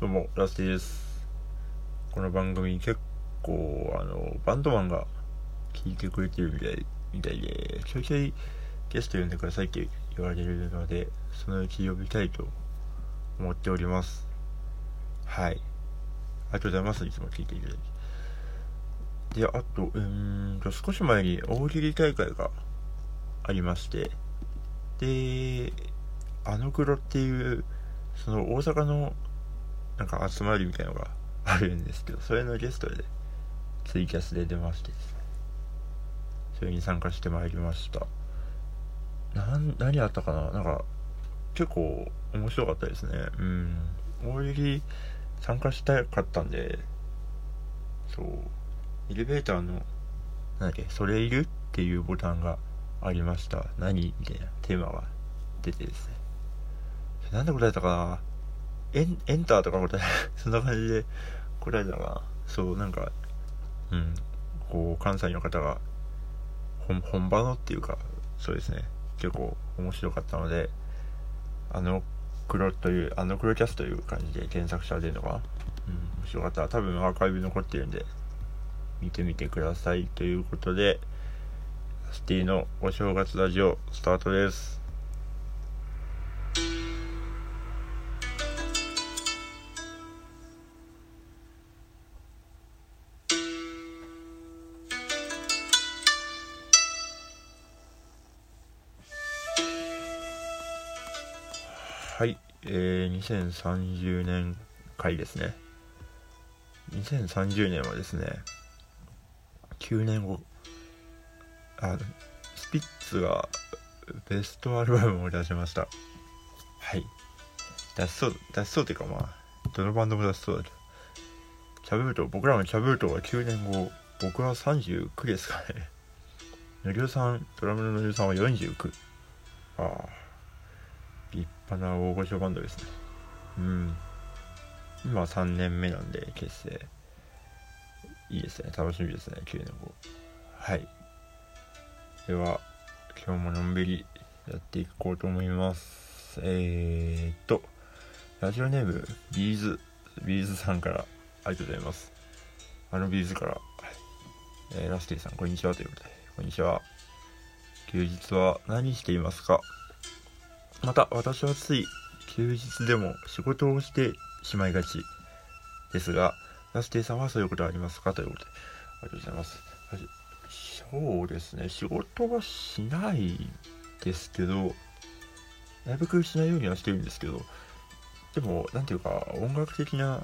どうも、ラスティです。この番組結構、あの、バンドマンが聞いてくれてるみたいみたいで、ちょいちょいゲスト呼んでくださいって言われるので、そのうち呼びたいと思っております。はい。ありがとうございます。いつも聞いていただき。で、あと、うーんと、少し前に大喜利大会がありまして、で、あの黒っていう、その大阪のなんか集まりみたいなのがあるんですけど、それのゲストでツイキャスで出ましてですね。それに参加してまいりました。なん、何あったかな？なんか、結構面白かったですね。うん。大喜利参加したかったんで、そう、エレベーターの、なんだっけ、それいる？っていうボタンがありました。何？みたいなテーマが出てですね。なんで答えたかな？エンエンターとか答え、そんな感じで答えたかな？そう、なんか、うん、こう、関西の方が、本本場のっていうか、そうですね、結構面白かったので、あの黒という、あの黒キャスという感じで検索されてるのかな？うん、面白かった多分アーカイブ残ってるんで、見てみてください。ということで、スティのお正月ラジオスタートです。えー、2030年回ですね。2030年はですね、9年後、あ、スピッツがベストアルバムを出しました。はい。出しそう、出しそうっていうかまあ、どのバンドも出しそうだけど。チャブート、僕らのチャブートは9年後、僕は39ですかね。のりおさん、ドラムののりおさんは49。ああ。立派な大御所バンドですね。うん。今3年目なんで結成。いいですね。楽しみですね。9年後。はい。では、今日ものんびりやっていこうと思います。えーっと、ラジオネーム、ビーズ、ビーズさんからありがとうございます。あのビーズから、えーラスティさん、こんにちはということで、こんにちは。休日は何していますか？また私はつい休日でも仕事をしてしまいがちですがラスティさんはそういうことありますかということでありがとうございます。そうですね。仕事はしないですけどなるべくしないようにはしてるんですけどでもなんていうか音楽的な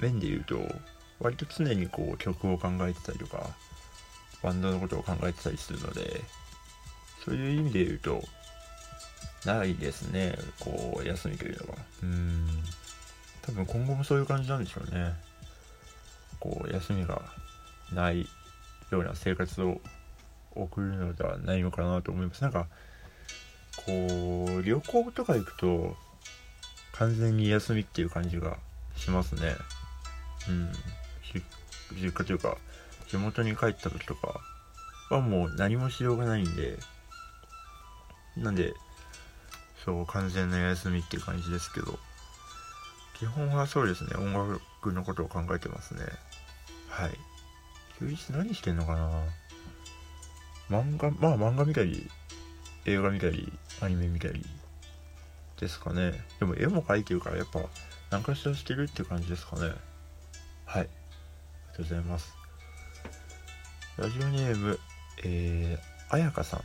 面で言うと割と常にこう曲を考えてたりとかバンドのことを考えてたりするのでそういう意味で言うとないですね、こう、休みというのは。うん。多分今後もそういう感じなんでしょうね。こう、休みがないような生活を送るのではないのかなと思います。なんか、こう、旅行とか行くと、完全に休みっていう感じがしますね。うん。し実家というか、地元に帰った時とかはもう何もしようがないんで、なんで、そう、完全な休みっていう感じですけど、基本はそうですね、音楽のことを考えてますね。はい。休日何してんのかな？漫画、まあ漫画見たり、映画見たり、アニメ見たりですかね。でも絵も描いてるから、やっぱ何かしらしてるって感じですかね。はい。ありがとうございます。ラジオネーム、えー、あやかさん。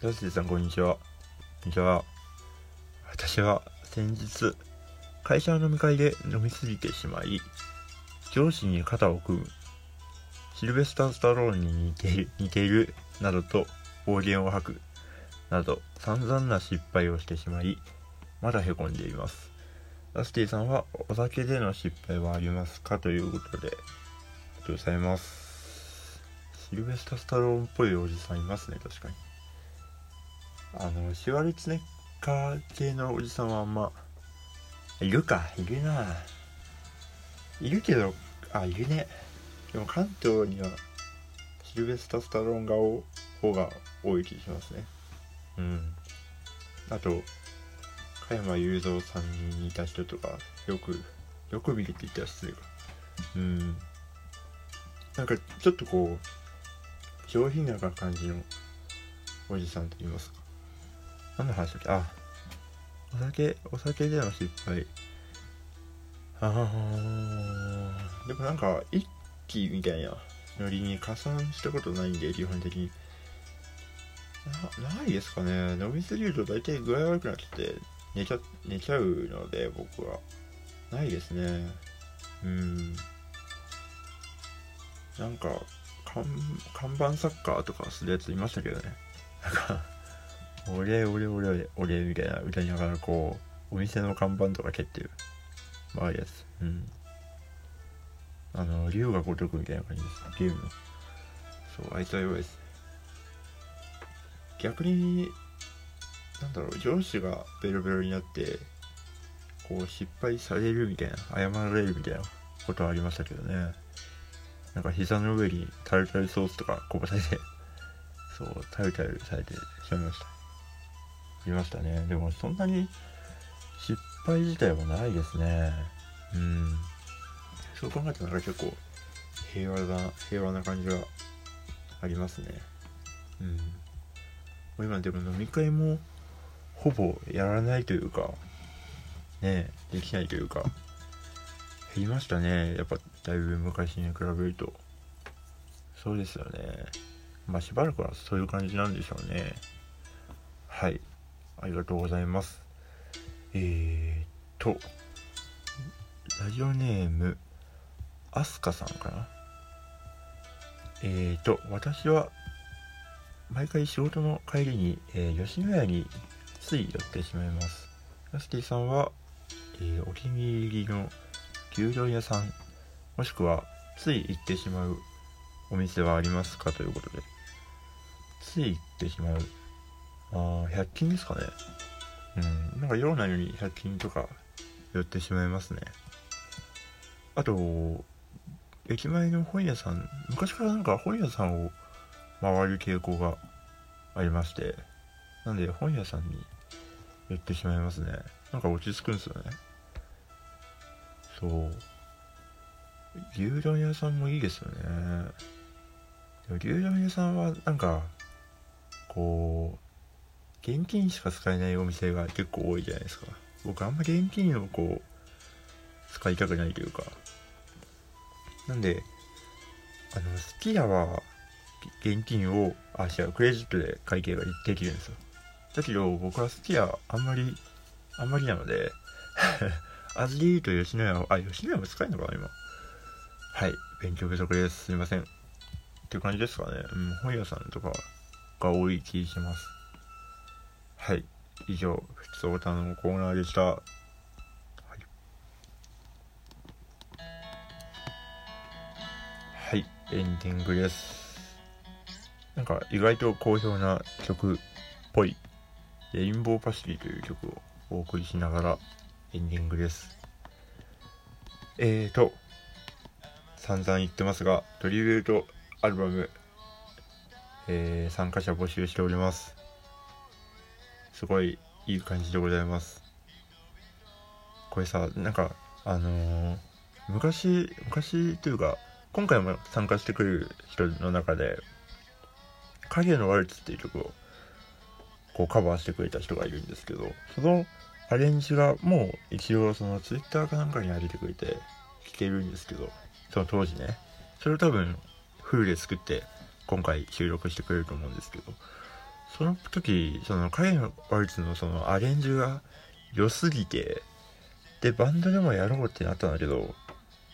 ラスティさん、こんにちは。こんにちは。私は先日、会社の飲み会で飲みすぎてしまい、上司に肩を組む、シルベスター・スタローンに似ている、似ている、などと暴言を吐く、など散々な失敗をしてしまい、まだ凹んでいます。ラスティさんはお酒での失敗はありますかということで、ありがとうございます。シルベスター・スタローンっぽいおじさんいますね、確かに。あの、シュワルツネッカー系のおじさんはあんま、いるか、いるな。いるけど、あ、いるね。でも関東には、シルベスタ・スタローン顔方が多い気がしますね。うん。あと、加山雄三さんに似た人とかよくよく見るって言ったら失礼かうんなんかちょっとこう上品な感じのおじさんと言いますか何の話だっけあお酒お酒での失敗。ああでもなんか一気みたいな。ノリに加算したことないんで基本的に。なないですかね。飲みすぎると大体具合悪くなって寝ちゃ寝ちゃうので僕は。ないですね。うん。なんか看板サッカーとかするやついましたけどね。なんか俺俺俺俺みたいな歌いながらこうお店の看板とか蹴ってる。まあいやつ。うん。あの龍が如くみたいな感じですゲームの。そうあいつは弱いです。逆になんだろう上司がベロベロになってこう失敗されるみたいな謝られるみたいなことはありましたけどね。なんか膝の上にタルタルソースとかこぼされてそうタルタルされてしまいました。いましたね。でもそんなに失敗自体はないですね。うん。そう考えたら結構平和な平和な感じがありますね。うん。今でも飲み会もほぼやらないというかねできないというか減りましたね。やっぱだいぶ昔に比べると。そうですよね。まあしばらくはそういう感じなんでしょうね。はい。ありがとうございます。えー、っとラジオネームアスカさんかな。えー、っと私は毎回仕事の帰りに、えー、吉野家につい寄ってしまいます。ヤスティさんは、えー、お気に入りの牛丼屋さんもしくはつい行ってしまうお店はありますかということで。つい行ってしまうああ100均ですかね。うん。なんか用なのに100均とか寄ってしまいますね。あと駅前の本屋さん昔からなんか本屋さんを回る傾向がありましてなんで本屋さんに寄ってしまいますね。なんか落ち着くんですよね。そう。牛丼屋さんもいいですよね。でも牛丼屋さんはなんかこう現金しか使えないお店が結構多いじゃないですか。僕あんま現金をこう使いたくないというか。なんであのすき家は現金をあ違うクレジットで会計ができるんですよ。だけど僕はすき家あんまりあんまりなので味で言うと吉野家はあ吉野家も使えるのかな今。はい勉強不足です。すいません。っていう感じですかね。うん本屋さんとかが多い気します。はい。以上ふつおたのコーナーでした。はい。はいエンディングです。なんか意外と好評な曲っぽい。レインボーパシフィという曲をお送りしながらエンディングです。えーと散々言ってますがトリビュートアルバム、えー、参加者募集しております。すごいいい感じでございます。これさなんかあのー、昔昔というか今回も参加してくる人の中で「影のワルツ」っていう曲をこうカバーしてくれた人がいるんですけどそのアレンジがもう一応そのツイッターかなんかに上げてくれて聴けるんですけどその当時ね。それを多分フルで作って今回収録してくれると思うんですけどその時その彼のワルツのそのアレンジが良すぎてでバンドでもやろうってなったんだけど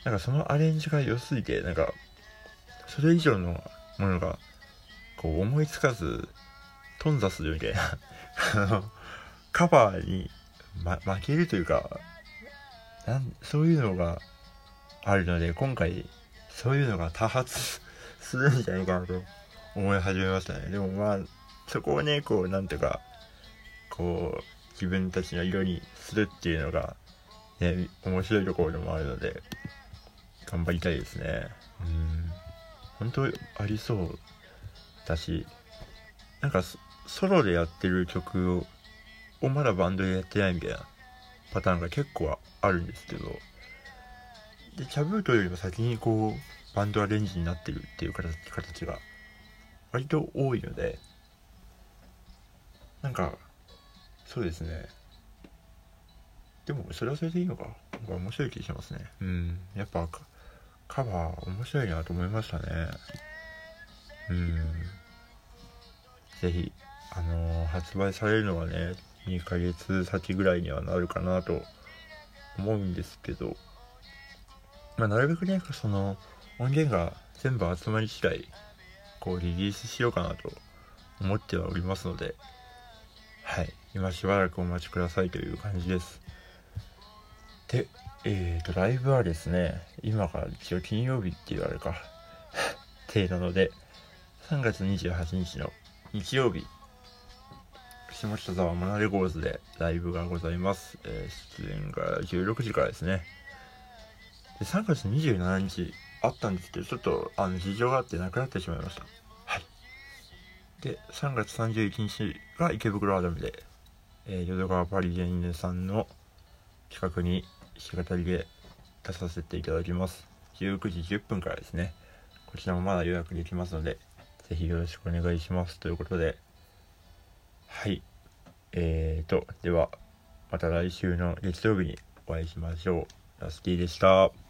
なんかそのアレンジが良すぎてなんかそれ以上のものがこう思いつかず頓挫するみたいなあのカバーに、ま、負けるというかなんそういうのがあるので今回そういうのが多発するんじゃないかなと思い始めましたね。でもまあそこをねこうなんとかこう自分たちの色にするっていうのがね面白いところでもあるので頑張りたいですね。うん。本当ありそうだしなんかソロでやってる曲ををまだバンドでやってないみたいなパターンが結構あるんですけどでチャブートよりも先にこうバンドアレンジになってるっていう形形が割と多いのでなんかそうですね。でもそれはそれでいいのか。なんか面白い気がしますね。うん。やっぱカバー面白いなと思いましたね。うん。ぜひあのー、発売されるのはね2ヶ月先ぐらいにはなるかなと思うんですけど。まあなるべくねその音源が全部集まり次第こうリリースしようかなと思ってはおりますのではい。今しばらくお待ちくださいという感じです。でえーとライブはですね今から一応金曜日って言われるか。手なので3月28日の日曜日。下北沢モナレゴーズでライブがございます、えー、出演が16時からですね。で3月27日あったんですけどちょっとあの事情があってなくなってしまいました。で3月31日が池袋アダムで、えー、淀川パリジェンヌさんの企画に弾き語りで出させていただきます。19時10分からですね。こちらもまだ予約できますのでぜひよろしくお願いします。ということではい。えーとではまた来週の月曜日にお会いしましょう。ラスティでした。